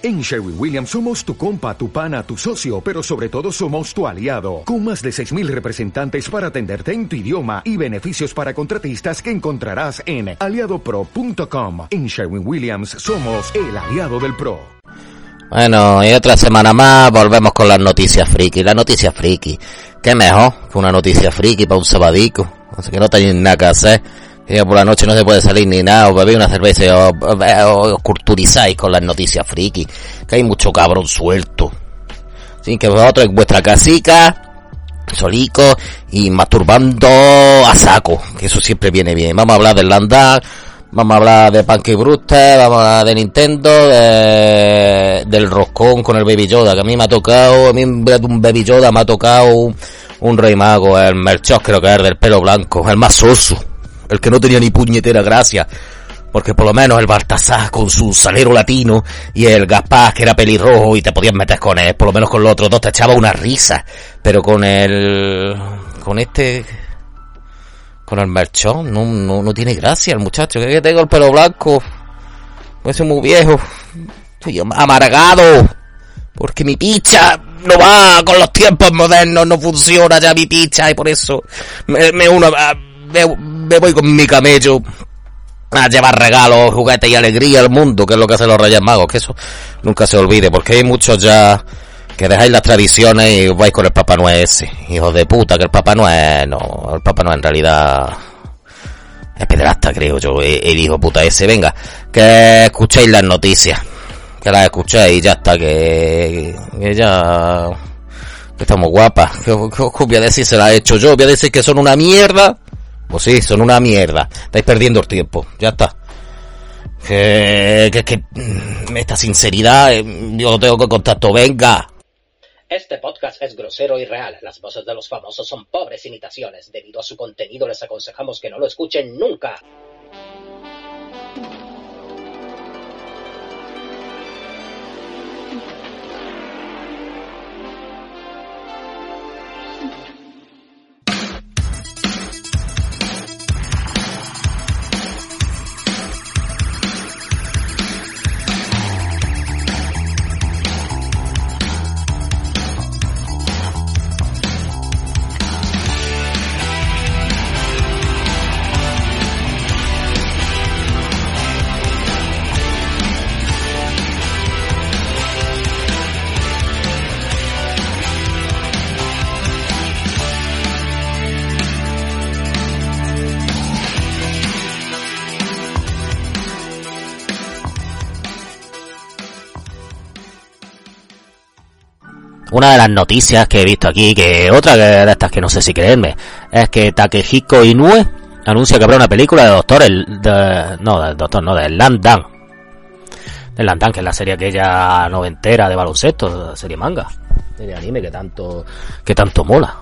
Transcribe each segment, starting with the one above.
En Sherwin Williams somos tu compa, tu pana, tu socio, pero sobre todo somos tu aliado, con más de 6.000 representantes para atenderte en tu idioma y beneficios para contratistas que encontrarás en aliadopro.com. En Sherwin Williams somos el aliado del PRO. Bueno, y otra semana más volvemos con las noticias friki. Las noticias friki. ¿Qué mejor que una noticia friki para un sabadico? Así que no tenéis nada que hacer por la noche no se puede salir ni nada, o bebéis una cerveza y os, culturizáis con las noticias friki, que hay mucho cabrón suelto. Sin que vosotros en vuestra casica, solico y masturbando a saco, que eso siempre viene bien. Vamos a hablar del Landar, vamos a hablar de Pancake Brewster, vamos a hablar de Nintendo, del roscón con el Baby Yoda, que a mí me ha tocado, a mí un Baby Yoda me ha tocado un, Rey Mago, el Merchos creo que es del pelo blanco, el más soso el que no tenía ni puñetera gracia. Porque por lo menos el Baltasar con su salero latino y el Gaspar que era pelirrojo y te podías meter con él, por lo menos con los otros dos te echaba una risa. Pero con el... con este... con el merchón no, no, no tiene gracia el muchacho. Que tengo el pelo blanco. Pues es muy viejo. Estoy amargado. Porque mi picha no va con los tiempos modernos, no funciona ya mi picha y por eso me, me uno a, me, voy con mi camello a llevar regalos, juguetes y alegría al mundo, que es lo que hacen los Reyes Magos, que eso nunca se olvide, porque hay muchos ya que dejáis las tradiciones y vais con el Papá Noel ese, hijos de puta, que el Papá Noel, no, el Papá Noel en realidad es pederasta, creo yo, el hijo puta ese, venga, que escuchéis las noticias, que las escuchéis y ya está, que, que ya, estamos guapas, que, que, voy a decir se la he hecho yo, voy a decir que son una mierda, pues sí, son una mierda. Estáis perdiendo el tiempo. Ya está. Que, que, que mm, esta sinceridad, eh, yo lo tengo que contacto. Venga. Este podcast es grosero y real. Las voces de los famosos son pobres imitaciones. Debido a su contenido les aconsejamos que no lo escuchen nunca. Una de las noticias que he visto aquí, que otra de estas que no sé si creerme, es que Takehiko Inoue anuncia que habrá una película de Doctor, el, no, del Doctor, no, del Landan. Del Landan, que es la serie aquella noventera de baloncesto, serie manga, serie anime que tanto, que tanto mola.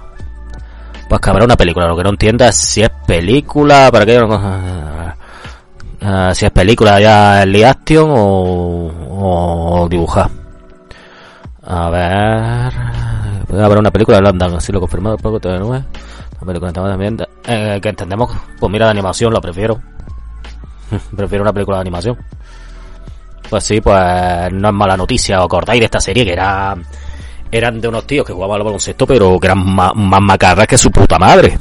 Pues que habrá una película, lo que no entienda es si es película, para que uh, si es película ya en action o, o dibujar. A ver. Puede haber una película de London, así lo confirmado poco TV9. Una película también. Eh, que entendemos. Pues mira, de animación lo prefiero. prefiero una película de animación. Pues sí, pues no es mala noticia. ¿Os acordáis de esta serie que era. Eran de unos tíos que jugaban al baloncesto, pero que eran más, más macarras que su puta madre.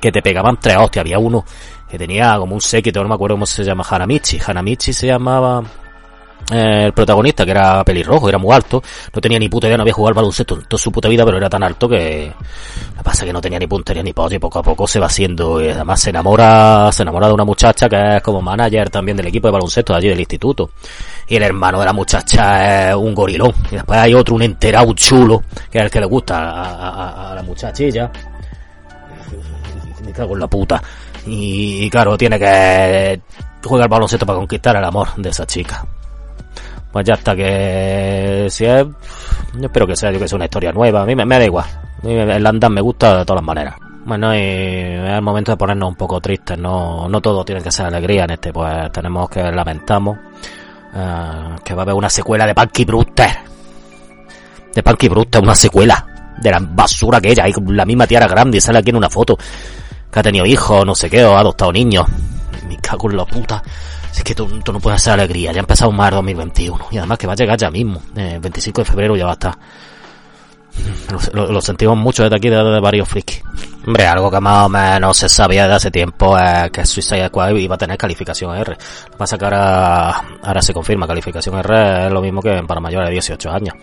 Que te pegaban tres hostias. Había uno que tenía como un séquito, no me acuerdo cómo se llama, Hanamichi. Hanamichi se llamaba eh, el protagonista, que era pelirrojo, era muy alto, no tenía ni puta idea, no había jugado al baloncesto toda su puta vida, pero era tan alto que lo que pasa es que no tenía ni puntería ni polla y poco a poco se va haciendo, y además se enamora, se enamora de una muchacha que es como manager también del equipo de baloncesto de allí del instituto. Y el hermano de la muchacha es un gorilón. Y después hay otro, un enterado chulo, que es el que le gusta a, la muchachilla. Me cago en la puta. Y, claro, tiene que jugar al baloncesto para conquistar el amor de esa chica pues ya está que si es yo espero que sea yo que sea una historia nueva. A mí me, da igual. El Landan me gusta de todas maneras. Bueno y es el momento de ponernos un poco tristes no no todo tiene que ser alegría en este pues tenemos que lamentamos uh, que va a haber una secuela de Punky Brewster. De Punky Brewster una secuela de la basura que ella hay la misma tiara grande y sale aquí en una foto que ha tenido hijos no sé qué o ha adoptado niños. Me cago en la puta Es que tú, no puedes hacer alegría, ya ha empezado un mar 2021 y además que va a llegar ya mismo, el 25 de febrero ya va a estar. Lo, sentimos mucho desde aquí, desde varios frikis. Hombre, algo que más o menos se sabía de hace tiempo es que Suicide Squad iba a tener calificación R. Lo que pasa que ahora, se confirma, calificación R es lo mismo que para mayores de 18 años.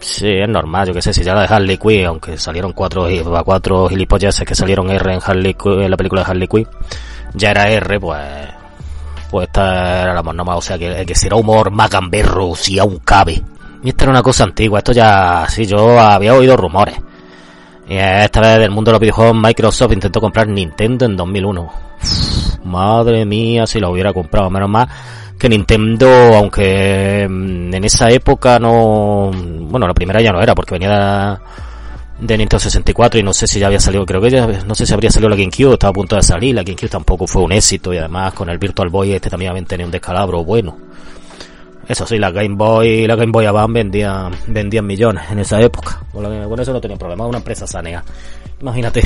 Sí, es normal, yo que sé, si ya la de Harley Quinn, aunque salieron cuatro, cuatro gilipollas que salieron R en Harley en la película de Harley Quinn, ya era R, pues, pues esta era la más o sea que, que si era humor macamberro, si aún cabe. Y esta era una cosa antigua, esto ya, sí, yo había oído rumores. Y esta vez del mundo de los videojuegos, Microsoft intentó comprar Nintendo en 2001. madre mía, si lo hubiera comprado, menos mal que Nintendo, aunque mm, en esa época no, bueno, la primera ya no era porque venía de, Nintendo 64 y no sé si ya había salido, creo que ya, no sé si habría salido la GameCube, estaba a punto de salir, la GameCube tampoco fue un éxito y además con el Virtual Boy este también había tenido un descalabro bueno. Eso sí, la Game Boy, la Game Boy Advance vendían, vendían millones en esa época. Con, eso no tenía problema, una empresa sanea. Imagínate.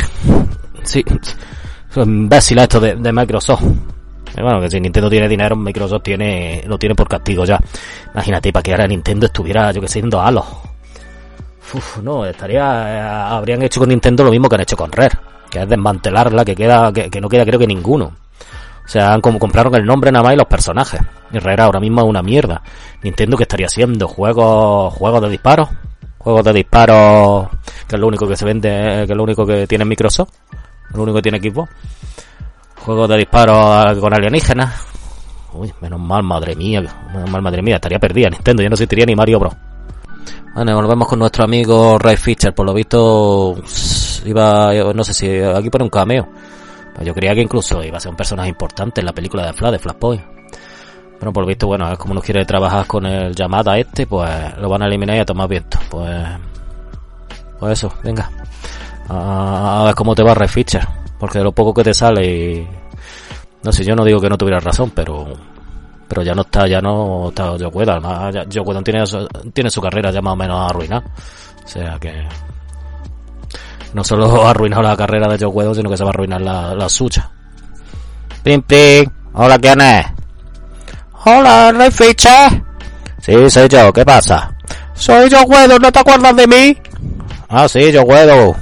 Sí, son imbéciles esto de, de Microsoft. Bueno, que si Nintendo tiene dinero, Microsoft tiene, lo tiene por castigo ya. Imagínate, para que ahora Nintendo estuviera, yo que sé, siendo Halo. Uf, no, estaría, eh, habrían hecho con Nintendo lo mismo que han hecho con Rare, que es desmantelarla, que queda, que, no queda creo que ninguno. O sea, han como compraron el nombre nada más y los personajes. Y Rare ahora mismo es una mierda. Nintendo que estaría haciendo juegos, juegos de disparos, juegos de disparos, que es lo único que se vende, que es lo único que tiene Microsoft, lo único que tiene Xbox juegos de disparo con alienígenas. Uy, menos mal, madre mía, menos mal, madre mía, estaría perdida Nintendo, ya no existiría ni Mario Bros. Bueno, volvemos con nuestro amigo Ray Fisher, por lo visto iba, no sé si aquí pone un cameo. Pues yo creía que incluso iba a ser un personaje importante en la película de Flash, de Flashpoint. Pero por lo visto, bueno, es como no quiere trabajar con el llamada este, pues lo van a eliminar y a tomar viento. Pues, pues eso, venga. A, ver cómo te va Ray Fisher. Porque de lo poco que te sale y... No sé, yo no digo que no tuviera razón, pero... Pero ya no está, ya no está Joe. Además, Joe tiene, tiene su carrera ya más o menos arruinada. O sea que... No solo ha arruinado la carrera de Joe sino que se va a arruinar la, la suya. Pim, pim. Hola, ¿quién es? Hola, Ray Fisher. Sí, soy yo, ¿qué pasa? Soy Joe Whedon, ¿no te acuerdas de mí? Ah, sí, Joe Whedon.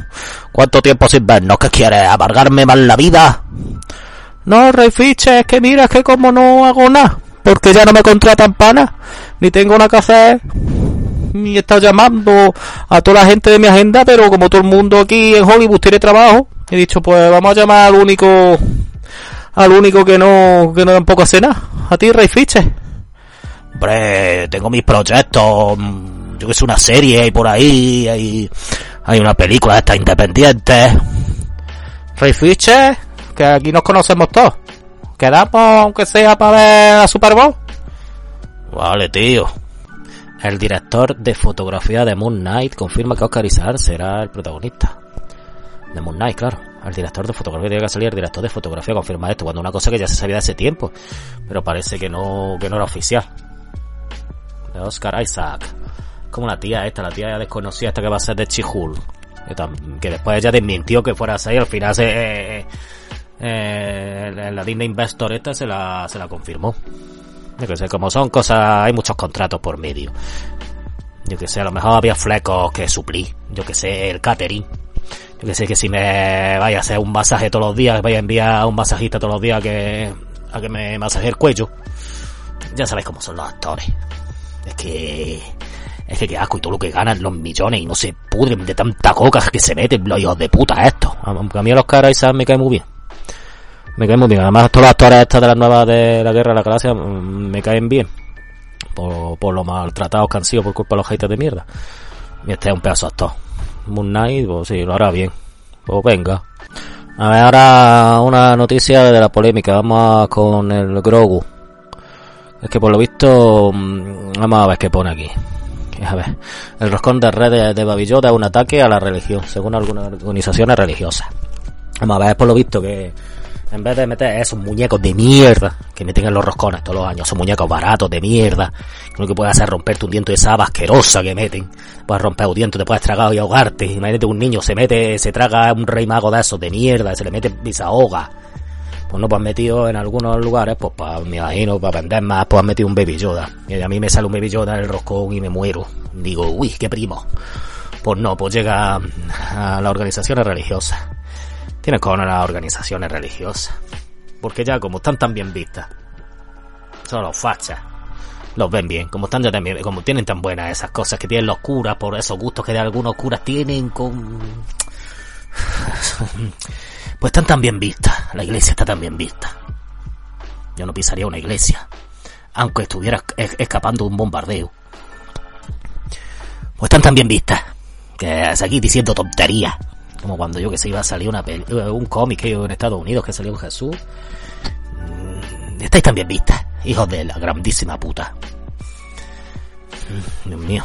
¿Cuánto tiempo sin vernos? ¿Qué quieres? ¿Amargarme mal la vida? No, Rey Fiche, es que mira, es que como no hago nada, porque ya no me contratan pana, ni tengo una casa, ni he estado llamando a toda la gente de mi agenda, pero como todo el mundo aquí en Hollywood tiene trabajo, he dicho, pues vamos a llamar al único, al único que no, que no tampoco hace nada, a ti, Rey Fiche. Hombre, tengo mis proyectos, yo que sé, una serie y por ahí, hay, hay una película esta independiente. Ray Fisher, que aquí nos conocemos todos. Quedamos, aunque sea para ver la Super Bowl. Vale, tío. El director de fotografía de Moon Knight confirma que Oscar Isaac será el protagonista. De Moon Knight, claro. El director de fotografía tiene que salir el director de fotografía confirma esto, cuando una cosa que ya se sabía de hace tiempo, pero parece que no, que no era oficial. De Oscar Isaac como la tía esta, la tía ya desconocida esta que va a ser de Chihul. Que, después ella desmintió que fuera así, al final se, eh, eh, la Disney Investor esta se la, se la confirmó. Yo que sé, como son cosas, hay muchos contratos por medio. Yo que sé, a lo mejor había flecos que suplí. Yo que sé, el catering. Yo que sé que si me vaya a hacer un masaje todos los días, vaya a enviar a un masajista todos los días que, a que me masaje el cuello. Ya sabéis cómo son los actores. Es que es que qué asco y todo lo que ganan los millones y no se pudren de tanta coca que se meten los hijos de puta esto. A mí a los caras me cae muy bien. Me cae muy bien. Además todos los actores estas de las nuevas de la guerra de la galaxia mm, me caen bien. Por, por lo maltratados que han sido por culpa de los haters de mierda. Y este es un pedazo actor. Moon Knight, pues sí, lo hará bien. Pues venga. A ver, ahora una noticia de la polémica. Vamos con el Grogu. Es que por lo visto, mm, vamos a ver qué pone aquí. A ver, el roscón de red de, Babillota es un ataque a la religión, según algunas organizaciones religiosas. Vamos a ver, por lo visto que en vez de meter esos muñecos de mierda que meten en los roscones todos los años, esos muñecos baratos de mierda, lo que puede hacer romperte un diente de esa asquerosa que meten. Puedes romper un diente, te puedes tragar y ahogarte. Imagínate un niño se mete, se traga un rey mago de esos de mierda, se le mete y se ahoga. pues no, pues han metido en algunos lugares, pues me imagino, para vender más, pues han metido un Baby Yoda. Y a mí me sale un Baby Yoda en el roscón y me muero. Digo, uy, qué primo. Pues no, pues llega a las organizaciones religiosas. Tienes con las organizaciones religiosas. Porque ya como están tan bien vistas, son los fachas. Los ven bien, como están ya también, como tienen tan buenas esas cosas que tienen los curas, por esos gustos que de algunos curas tienen con... Pues están tan bien vistas, la iglesia está tan bien vista. Yo no pisaría una iglesia, aunque estuviera escapando de un bombardeo. Pues están tan bien vistas, que es aquí diciendo tonterías. Como cuando yo que se iba a salir una un cómic que en Estados Unidos que salió Jesús. Mm, estáis tan bien vistas, hijos de la grandísima puta. Mm, Dios mío.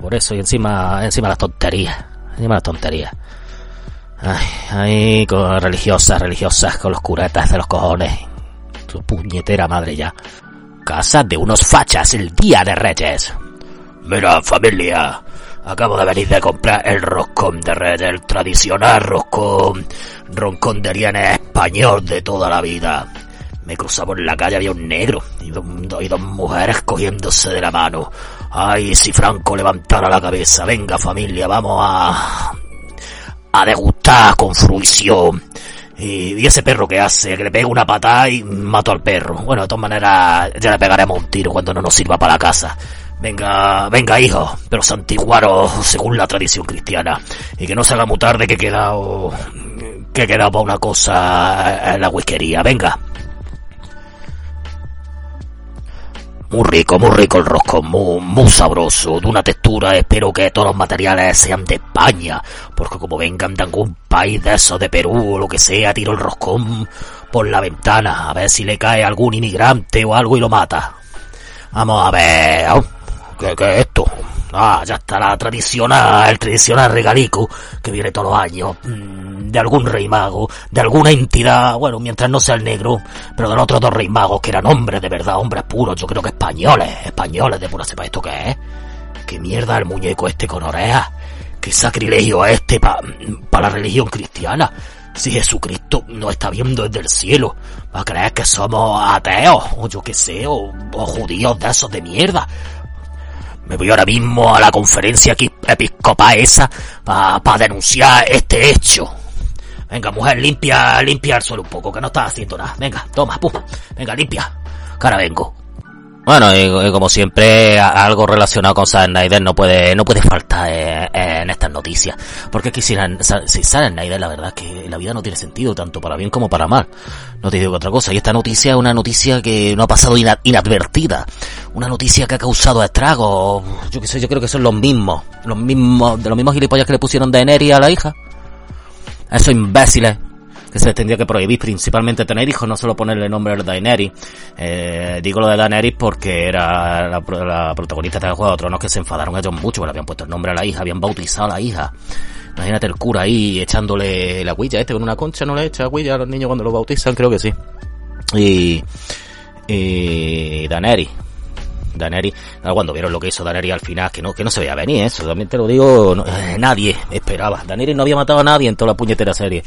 Por eso y encima, encima las tonterías. Encima las tonterías. Ay, ay, con religiosas, religiosas, con los curetas de los cojones. Tu puñetera madre ya. Casa de unos fachas el día de Reyes. Mira, familia, acabo de venir de comprar el roscón de Reyes, el tradicional roscón, roncón de rienes español de toda la vida. Me cruzaba en la calle, había un negro y dos, y dos mujeres cogiéndose de la mano. Ay, si Franco levantara la cabeza. Venga, familia, vamos a, a degustar con fruición. Y, ese perro que hace, que le pega una patada y mato al perro. Bueno, de todas maneras, ya le pegaremos un tiro cuando no nos sirva para la casa. Venga, venga, hijo, pero santiguaros según la tradición cristiana. Y que no se haga muy tarde que he quedado, que he quedado para una cosa en la whiskería. Venga. Muy rico, muy rico el roscón, muy, muy sabroso, de una textura, espero que todos los materiales sean de España, porque como vengan de algún país de eso, de Perú o lo que sea, tiro el roscón por la ventana, a ver si le cae algún inmigrante o algo y lo mata. Vamos a ver, ¿qué, es esto? Ah, ya está la tradicional, el tradicional regalico que viene todos los años, de algún rey mago, de alguna entidad, bueno, mientras no sea el negro, pero de los otros dos rey magos que eran hombres de verdad, hombres puros, yo creo que españoles, españoles de pura cepa, ¿esto qué es? ¿Qué mierda el muñeco este con orejas? ¿Qué sacrilegio es este para pa la religión cristiana? Si Jesucristo nos está viendo desde el cielo, ¿va a creer que somos ateos, o yo qué sé, o judíos de esos de mierda? Me voy ahora mismo a la conferencia episcopal esa para pa denunciar este hecho. Venga, mujer, limpia, limpia el suelo un poco, que no estás haciendo nada. Venga, toma, pum. Venga, limpia. Cara vengo. Bueno, y, como siempre, algo relacionado con Zack Snyder no puede, no puede faltar eh, en estas noticias. Porque es que si, si Zack Snyder, la verdad es que la vida no tiene sentido, tanto para bien como para mal. No te digo otra cosa. Y esta noticia es una noticia que no ha pasado inadvertida. Una noticia que ha causado estragos. Yo qué sé, yo creo que son los mismos. Los mismos, de los mismos gilipollas que le pusieron Daenerys a la hija. Esos imbéciles que se tendría que prohibir principalmente tener hijos, no solo ponerle nombre de Daenerys. Eh, digo lo de Daenerys porque era la, la protagonista del Juego de Tronos que se enfadaron ellos mucho, le habían puesto el nombre a la hija, habían bautizado a la hija. Imagínate el cura ahí echándole la huilla este con una concha, no le echa huilla a los niños cuando lo bautizan, creo que sí. Y, y Daenerys. Daenerys, cuando vieron lo que hizo Daenerys al final, que no, que no se veía venir, eso también te lo digo, eh, nadie esperaba. Daenerys no había matado a nadie en toda la puñetera serie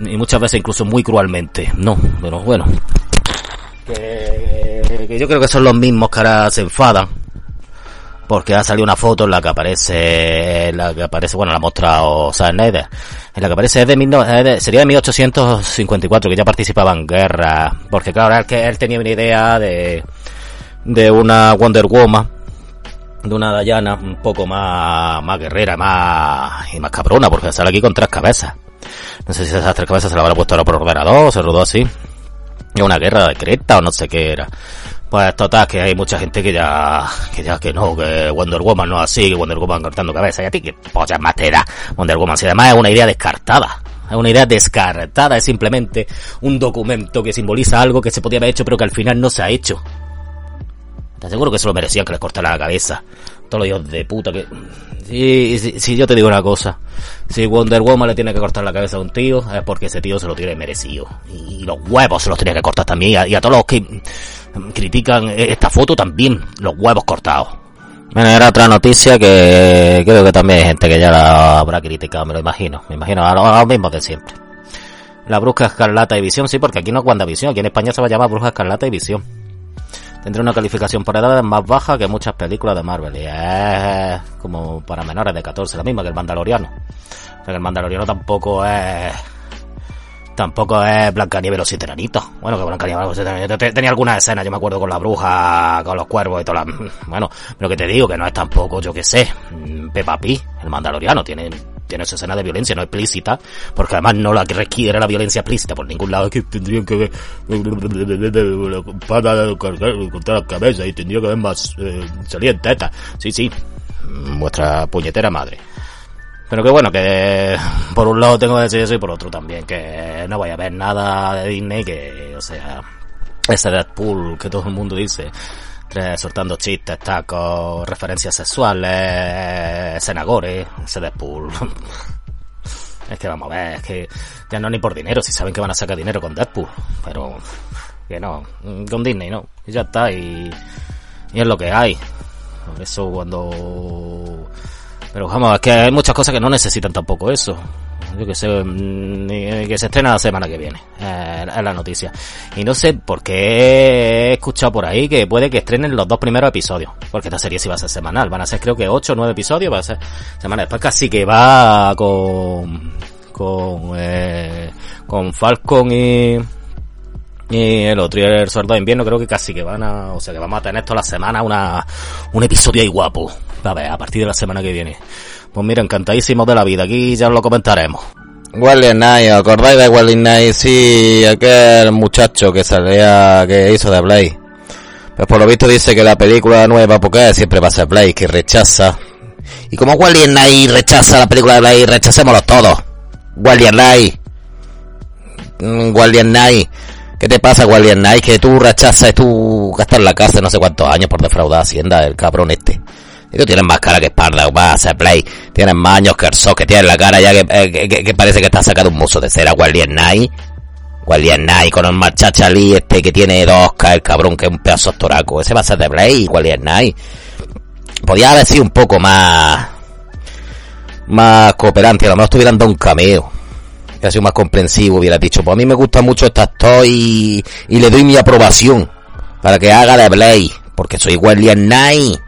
y muchas veces incluso muy cruelmente. No, pero bueno. Que, que, yo creo que son los mismos que ahora se enfadan. Porque ha salido una foto en la que aparece, en la que aparece, bueno, la ha mostrado Snyder, en la que aparece es de, mil, es de, sería de 1854, que ya participaba en guerra. Porque claro, es que él tenía una idea de, de una Wonder Woman, de una Diana un poco más, más guerrera, más, y más cabrona, porque sale aquí con tres cabezas. No sé si esas tres cabezas se la habrá puesto ahora por ordenador, se rodó así. Es una guerra de Creta o no sé qué era. Pues total, que hay mucha gente que ya, que ya que no, que Wonder Woman no es así, que Wonder Woman cortando cabeza. Y a ti que pollas más te da Wonder Woman. Si además es una idea descartada. Es una idea descartada, es simplemente un documento que simboliza algo que se podía haber hecho pero que al final no se ha hecho. Te seguro que se lo merecían que les cortara la cabeza. Todos los hijos de puta que... Si, si, yo te digo una cosa. Si Wonder Woman le tiene que cortar la cabeza a un tío, es porque ese tío se lo tiene merecido. Y los huevos se los tenía que cortar también. Y a, todos los que critican esta foto también, los huevos cortados. Bueno, era otra noticia que creo que también hay gente que ya la habrá criticado, me lo imagino. Me imagino a los mismos de siempre. La Bruja Escarlata y Visión, sí, porque aquí no es WandaVision, aquí en España se va a llamar Bruja Escarlata y Visión. Tendrá una calificación por edades más baja que muchas películas de Marvel y es como para menores de 14, la misma que el Mandaloriano. Pero el Mandaloriano tampoco es tampoco es Blancanieves los siete Bueno, que Blancanieves los siete tenía algunas escenas, yo me acuerdo con la bruja, con los cuervos y todo. Bueno, pero que te digo que no es tampoco, yo que sé, Peppa Pig, el Mandaloriano, tiene tiene esa escena de violencia no explícita, porque además no la requiere la violencia explícita por ningún lado, que tendrían que para contra la cabeza y tendría que ver más eh, salir teta. Sí, sí, vuestra puñetera madre. Pero que bueno, que por un lado tengo que decir eso y por otro también, que no voy a ver nada de Disney que, o sea, ese Deadpool que todo el mundo dice, soltando chistes, tacos, referencias sexuales, senagores, Deadpool. es que vamos a ver, es que ya no ni por dinero, si saben que van a sacar dinero con Deadpool, pero que no, con Disney no, y ya está, y, y es lo que hay. Eso cuando pero vamos, es que hay muchas cosas que no necesitan tampoco eso. Yo que sé, mm, que se estrena la semana que viene, eh, es la noticia. Y no sé por qué he escuchado por ahí que puede que estrenen los dos primeros episodios, porque esta serie sí va a ser semanal, van a ser creo que 8 o 9 episodios, va a ser semanal. Después casi que va con, con, eh, con Falcon y, y el otro y el Soldado de Invierno creo que casi que van a, o sea que vamos a tener toda la semana una, un episodio ahí guapo. A ver, a partir de la semana que viene. Pues mira, encantadísimo de la vida, aquí ya lo comentaremos. Wally Night, ¿acordáis de Wally Night? Sí, aquel muchacho que salía, que hizo de Blade. Pues por lo visto dice que la película nueva, porque siempre va a ser Blade, que rechaza. Y como Wally Night rechaza la película de Blade, rechacémoslo todos. Wally Night. Mm, Wally ¿Qué te pasa, Knight? Que tú rechazas, tú gastas la casa no sé cuántos años por defraudar Hacienda, el cabrón este. Tú tienes más cara que espalda, va a hacer play. Tienes más años que el que tienes la cara ya que, eh, parece que está sacado un mozo de cera, Guardian Knight. Guardian Knight con el marchacha Lee este que tiene dos K, el cabrón que es un pedazo toraco. Ese va a ser de Blade, Guardian Knight. Podía haber sido un poco más, más cooperante, a lo mejor estuvieran dando un cameo ha sido más comprensivo, hubiera dicho, pues a mí me gusta mucho este actor y, le doy mi aprobación para que haga de Blade, porque soy William Knight.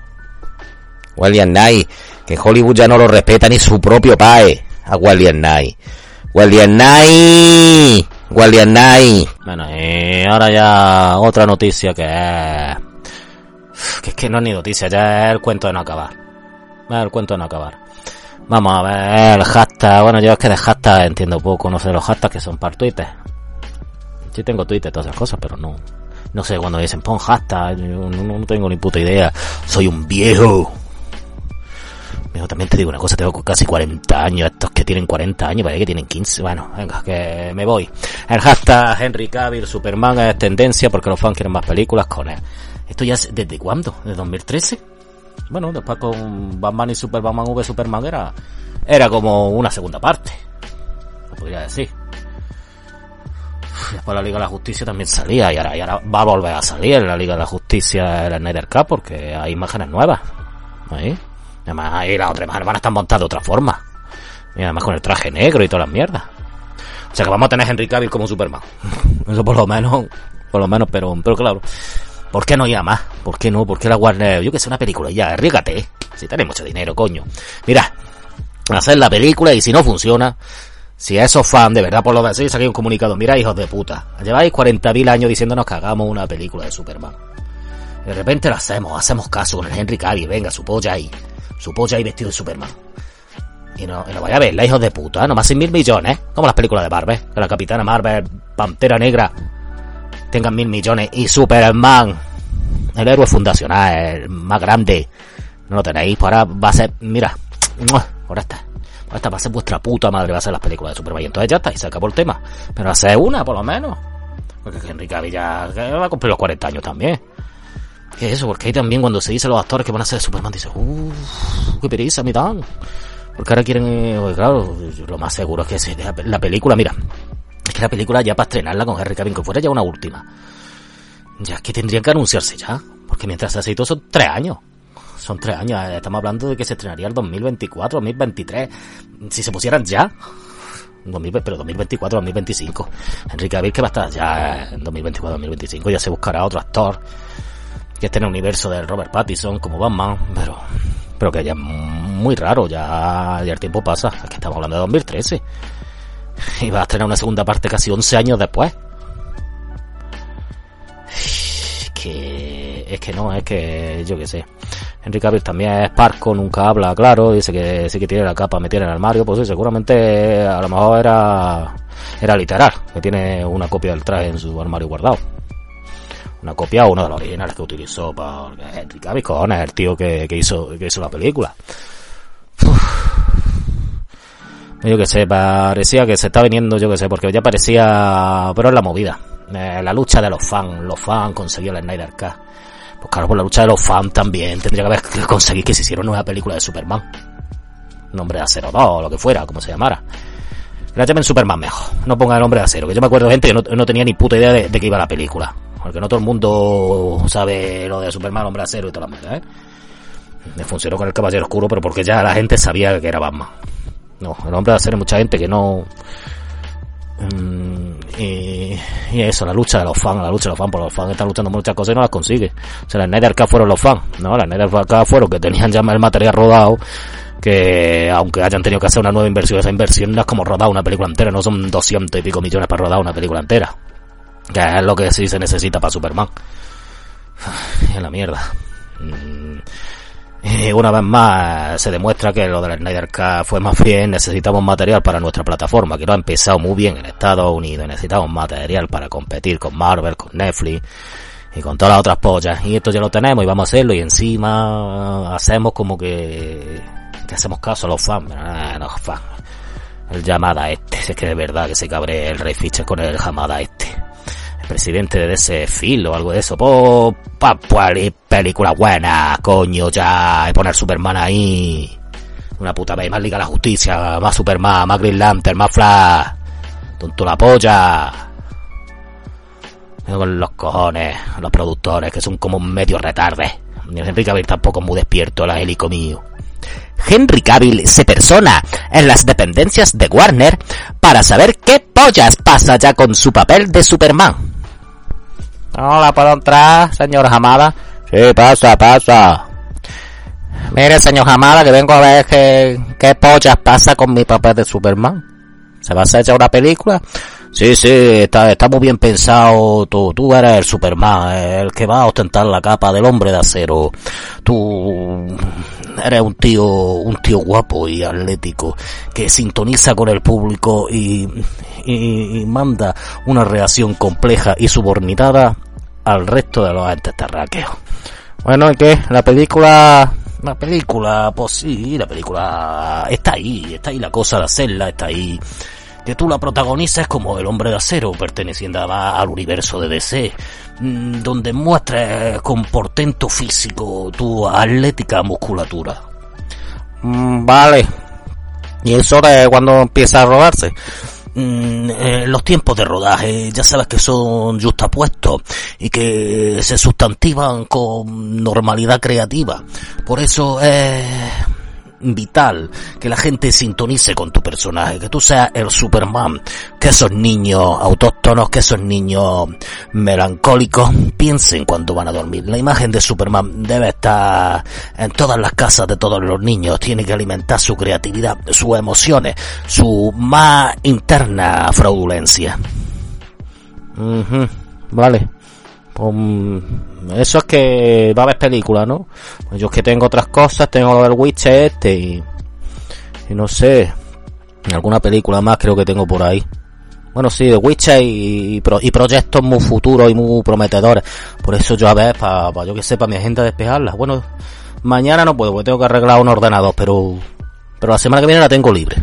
William Knight, que Hollywood ya no lo respeta ni su propio pae a William Knight. William Knight, William Knight. Bueno, y ahora ya otra noticia que es... Que es que no es ni noticia, ya es el cuento de no acabar. Es el cuento de no acabar. Vamos a ver el hashtag. Bueno, yo es que de hashtag entiendo poco. No sé los hashtags que son para Twitter. Sí tengo Twitter, todas esas cosas, pero no. No sé cuando dicen pon hashtag. no, tengo ni puta idea. Soy un viejo. Pero también te digo una cosa, tengo casi 40 años, estos que tienen 40 años, parece que tienen 15, bueno, venga, que me voy. El hashtag Henry Cavill Superman es tendencia porque los fans quieren más películas con él. ¿Esto ya es desde cuándo? ¿De 2013? Bueno, después con Batman y Super Batman V Superman era, era como una segunda parte. Lo podría decir. Después la Liga de la Justicia también salía y ahora, y ahora va a volver a salir la Liga de la Justicia en la Snyder Cup porque hay imágenes nuevas. Ahí. Además, ahí las otras a estar montadas de otra forma. Y además con el traje negro y todas las mierdas. O sea que vamos a tener a Henry Cavill como Superman. Eso por lo menos, por lo menos, pero, pero claro. ¿Por qué no ir a más? ¿Por qué no? ¿Por qué la Warner? Yo que sé, una película ya, arriesgate. Si tenés mucho dinero, coño. Mira, hacer la película y si no funciona, si esos fans de verdad por lo hacéis aquí un comunicado, mira hijos de puta, lleváis 40.000 años diciéndonos que hagamos una película de Superman. De repente la hacemos, hacemos caso con el Henry Cavill, venga, su polla ahí, su polla ahí vestido de Superman. Y no, y no vaya a ver, la hijos de puta, nomás sin mil millones, como las películas de Marvel, que la Capitana Marvel, Pantera Negra, tengan mil millones. Y Superman, el héroe fundacional, el más grande, no lo tenéis, pues ahora va a ser, mira, por esta, por esta va a ser vuestra puta madre, va a ser las películas de Superman. Y entonces ya está, y se acabó el tema, pero hace una por lo menos, porque Henry Cavill ya va a cumplir los 40 años también. ¿Qué es eso? Porque ahí también cuando se dice los actores que van a ser Superman, dice, uff, qué pereza me dan. Porque ahora quieren, eh, claro, lo más seguro es que la película, mira, es que la película ya para estrenarla con Henry Cavill, que fuera ya una última. Ya es que tendrían que anunciarse ya. Porque mientras se todo son tres años. Son tres años. Estamos hablando de que se estrenaría el 2024, 2023. Si se pusieran ya. 2000, pero 2024, 2025. Henry Cavill que va a estar ya en 2024, 2025. Ya se buscará otro actor que esté en el universo del Robert Pattinson como Batman, pero pero que ya es muy raro, ya, ya el tiempo pasa. Es que estamos hablando de 2013. Y va a tener una segunda parte casi 11 años después. Es que, es que no, es que yo qué sé. Henry Cavill también es parco, nunca habla, claro, dice que sí que tiene la capa metida en el armario, pues sí, seguramente a lo mejor era, era literal, que tiene una copia del traje en su armario guardado. Una copia uno de los originales que utilizó para Henry Cavill, el tío que, que hizo, que hizo la película. Yo que sé, parecía que se está viniendo, yo que sé, porque ya parecía, pero es la movida. Eh, la lucha de los fans, los fans conseguían el Snyder Cut. Pues claro, por la lucha de los fans también tendría que haber que conseguir que se hiciera una nueva película de Superman. Nombre de acero 2 o lo que fuera, como se llamara. La llamen Superman mejor. No ponga el nombre de acero, que yo me acuerdo gente que no, no tenía ni puta idea de, de que iba la película. Porque no todo el mundo sabe lo de Superman, hombre acero y todas las mierdas, ¿eh? Me funcionó con el Caballero Oscuro, pero porque ya la gente sabía que era Batman. No, el hombre de acero mucha gente que no... Mm, y, y, eso, la lucha de los fans, la lucha de los fans, porque los fans están luchando muchas cosas y no las consigue. O sea, la Snyder Cut fueron los fans, ¿no? La Snyder Cut fueron que tenían ya el material rodado, que aunque hayan tenido que hacer una nueva inversión, esa inversión no es como rodar una película entera, no son 200 y pico millones para rodar una película entera. Que es lo que sí se necesita para Superman. Y la mierda. Y una vez más se demuestra que lo del Snyder Cut fue más bien necesitamos material para nuestra plataforma, que no ha empezado muy bien en Estados Unidos, necesitamos material para competir con Marvel, con Netflix y con todas las otras pollas. Y esto ya lo tenemos y vamos a hacerlo y encima hacemos como que, que hacemos caso a los fans. Ah, no, fan. El llamada este, es que de verdad que se cabre el Rey Fischer con el llamada este presidente de ese filo o algo de eso. Pa, pues, película buena, coño, ya, y poner Superman ahí. Una puta vez, más Liga de la Justicia, más Superman, más Green Lantern, más Flash. Tonto la polla. Con los cojones, los productores, que son como medio retardes. Henry Cavill tampoco muy despierto, la hélico mío. Henry Cavill se persona en las dependencias de Warner para saber qué pollas pasa ya con su papel de Superman. Hola, ¿puedo entrar, señor Hamada? Sí, pasa, pasa. Mire, señor Hamada, que vengo a ver qué, qué pollas pasa con mi papel de Superman. ¿Se va a hacer una película? Sí, sí, está, está muy bien pensado. Tú, tú eres el Superman, el que va a ostentar la capa del hombre de acero. Tú eres un tío, un tío guapo y atlético que sintoniza con el público y, y, y manda una reacción compleja y subordinada al resto de los entes terráqueos. Bueno, ¿y qué? La película la película, pues sí, la película está ahí, está ahí la cosa de hacerla, está ahí que tú la protagonizas como el hombre de acero, perteneciendo al universo de DC, donde muestres con portento físico tu atlética musculatura. Mm, vale. ¿Y eso de cuando empieza a rodarse? Mm, eh, los tiempos de rodaje ya sabes que son justapuestos y que se sustantivan con normalidad creativa. Por eso es vital que la gente sintonice con tu personaje, que tú seas el Superman, que esos niños autóctonos, que esos niños melancólicos piensen cuando van a dormir. La imagen de Superman debe estar en todas las casas de todos los niños, tiene que alimentar su creatividad, sus emociones, su más interna fraudulencia. Vale. Um, eso es que va a haber película, ¿no? Pues yo es que tengo otras cosas, tengo lo del Witcher este y, y no sé, alguna película más creo que tengo por ahí. Bueno, sí, de Witcher y, y, pro, y, proyectos muy futuros y muy prometedores. Por eso yo a ver, para pa, yo que sepa mi agenda despejarla. Bueno, mañana no puedo porque tengo que arreglar un ordenador, pero, pero la semana que viene la tengo libre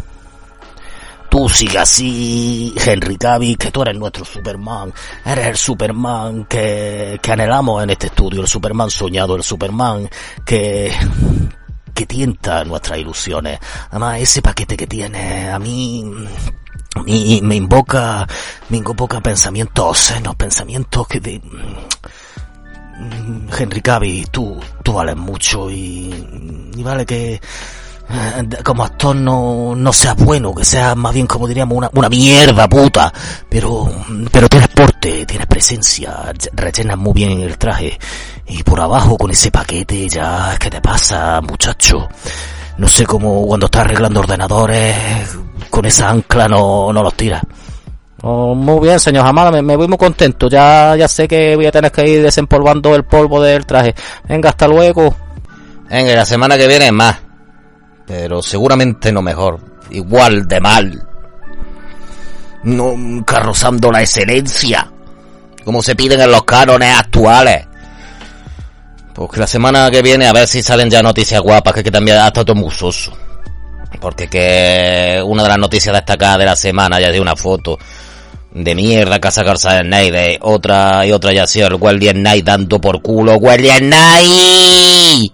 tú sigas así, Henry Cavill, que tú eres nuestro Superman, eres el Superman que, que anhelamos en este estudio, el Superman soñado, el Superman que, que tienta nuestras ilusiones. Además, ese paquete que tiene, a mí, mí me invoca, me invoca pensamientos senos, pensamientos que de, Henry Cavill, tú, tú vales mucho y, y vale que, eh, como actor no, no sea bueno, que sea más bien como diríamos una, una mierda puta, pero, pero tienes porte, tienes presencia, rellenas muy bien el traje y por abajo con ese paquete ya, ¿qué te pasa muchacho? No sé cómo cuando estás arreglando ordenadores con esa ancla no, no los tiras. Oh, muy bien, señor Hamada, me, me, voy muy contento. Ya, ya sé que voy a tener que ir desempolvando el polvo del traje. Venga, hasta luego. Venga, la semana que viene más. Pero seguramente no mejor. Igual de mal. Nunca rozando la excelencia. Como se piden en los cánones actuales. Porque la semana que viene a ver si salen ya noticias guapas, que, que también ha estado muy soso. Porque que una de las noticias destacadas de la semana ya de una foto de mierda que ha sacado de otra y otra ya ha sido el Guardian Night dando por culo. ¡Guardian Night!